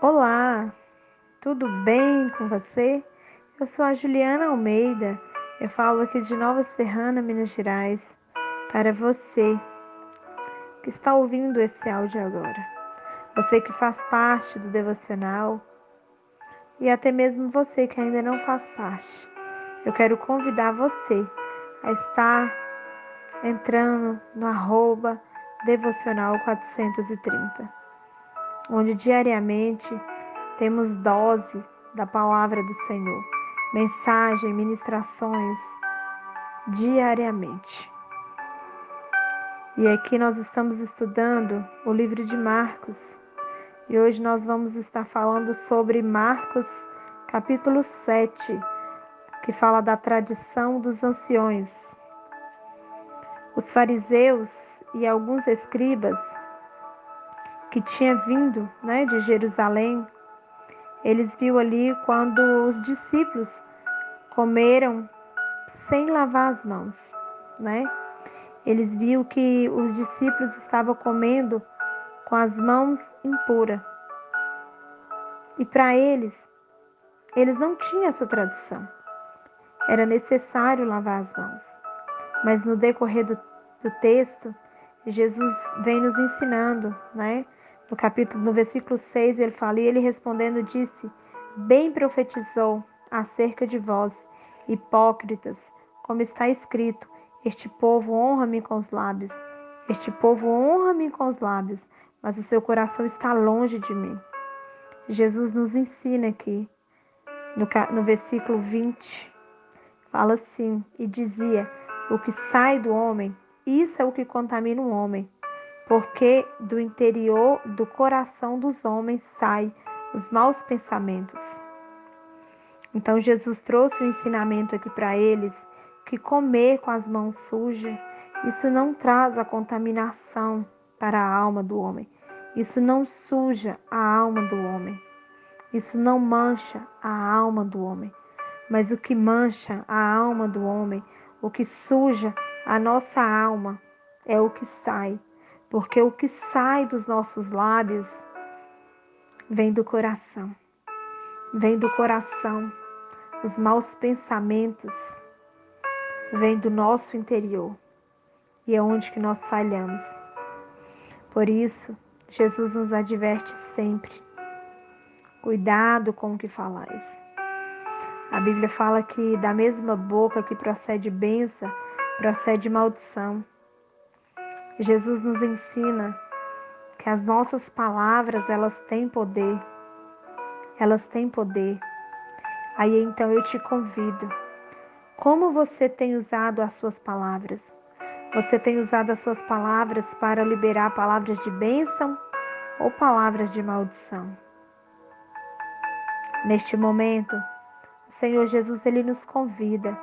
Olá, tudo bem com você? Eu sou a Juliana Almeida, eu falo aqui de Nova Serrana, Minas Gerais, para você que está ouvindo esse áudio agora. Você que faz parte do devocional e até mesmo você que ainda não faz parte. Eu quero convidar você a estar entrando no arroba devocional 430 onde diariamente temos dose da palavra do Senhor, mensagem, ministrações diariamente. E aqui nós estamos estudando o livro de Marcos. E hoje nós vamos estar falando sobre Marcos, capítulo 7, que fala da tradição dos anciões. Os fariseus e alguns escribas que tinha vindo né, de Jerusalém, eles viu ali quando os discípulos comeram sem lavar as mãos, né? Eles viu que os discípulos estavam comendo com as mãos impuras. E para eles, eles não tinham essa tradição. Era necessário lavar as mãos. Mas no decorrer do, do texto, Jesus vem nos ensinando, né? No capítulo, no versículo 6, ele fala: E ele respondendo disse: Bem profetizou acerca de vós, hipócritas, como está escrito: Este povo honra-me com os lábios, este povo honra-me com os lábios, mas o seu coração está longe de mim. Jesus nos ensina aqui, no, no versículo 20, fala assim: E dizia: O que sai do homem, isso é o que contamina o homem porque do interior do coração dos homens sai os maus pensamentos. Então Jesus trouxe o um ensinamento aqui para eles que comer com as mãos sujas, isso não traz a contaminação para a alma do homem. Isso não suja a alma do homem. Isso não mancha a alma do homem. Mas o que mancha a alma do homem, o que suja a nossa alma, é o que sai porque o que sai dos nossos lábios vem do coração. Vem do coração. Os maus pensamentos vêm do nosso interior. E é onde que nós falhamos. Por isso, Jesus nos adverte sempre. Cuidado com o que falais. A Bíblia fala que da mesma boca que procede bênção, procede maldição. Jesus nos ensina que as nossas palavras, elas têm poder. Elas têm poder. Aí então eu te convido. Como você tem usado as suas palavras? Você tem usado as suas palavras para liberar palavras de bênção ou palavras de maldição? Neste momento, o Senhor Jesus ele nos convida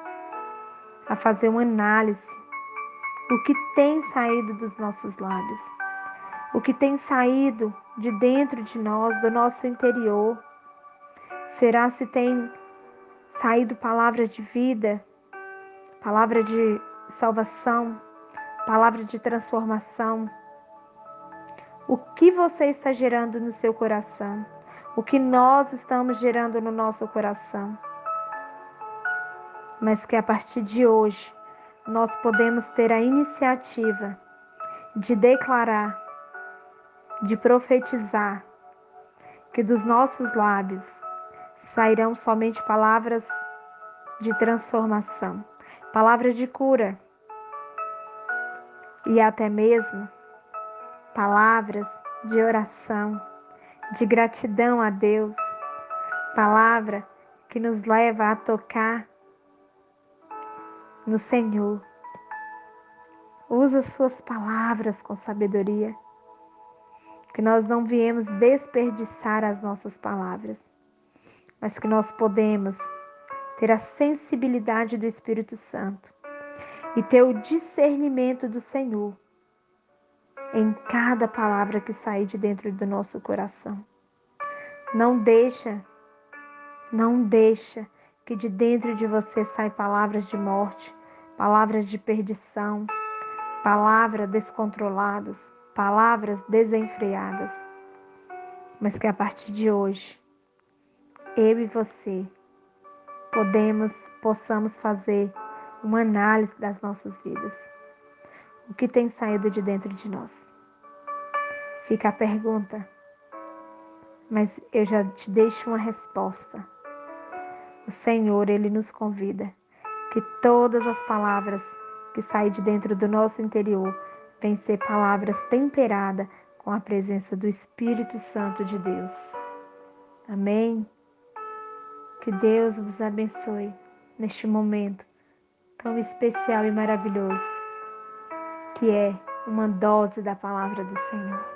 a fazer uma análise o que tem saído dos nossos lábios, o que tem saído de dentro de nós, do nosso interior. Será se tem saído palavra de vida, palavra de salvação, palavra de transformação? O que você está gerando no seu coração? O que nós estamos gerando no nosso coração? Mas que a partir de hoje nós podemos ter a iniciativa de declarar, de profetizar que dos nossos lábios sairão somente palavras de transformação, palavras de cura e até mesmo palavras de oração, de gratidão a Deus, palavra que nos leva a tocar no Senhor. Usa suas palavras com sabedoria. Que nós não viemos desperdiçar as nossas palavras, mas que nós podemos ter a sensibilidade do Espírito Santo e ter o discernimento do Senhor em cada palavra que sair de dentro do nosso coração. Não deixa, não deixa que de dentro de você saem palavras de morte, palavras de perdição, palavras descontroladas, palavras desenfreadas. mas que a partir de hoje, eu e você podemos, possamos fazer uma análise das nossas vidas. O que tem saído de dentro de nós? Fica a pergunta, mas eu já te deixo uma resposta. O Senhor, Ele nos convida que todas as palavras que saem de dentro do nosso interior venham ser palavras temperadas com a presença do Espírito Santo de Deus. Amém? Que Deus vos abençoe neste momento tão especial e maravilhoso, que é uma dose da palavra do Senhor.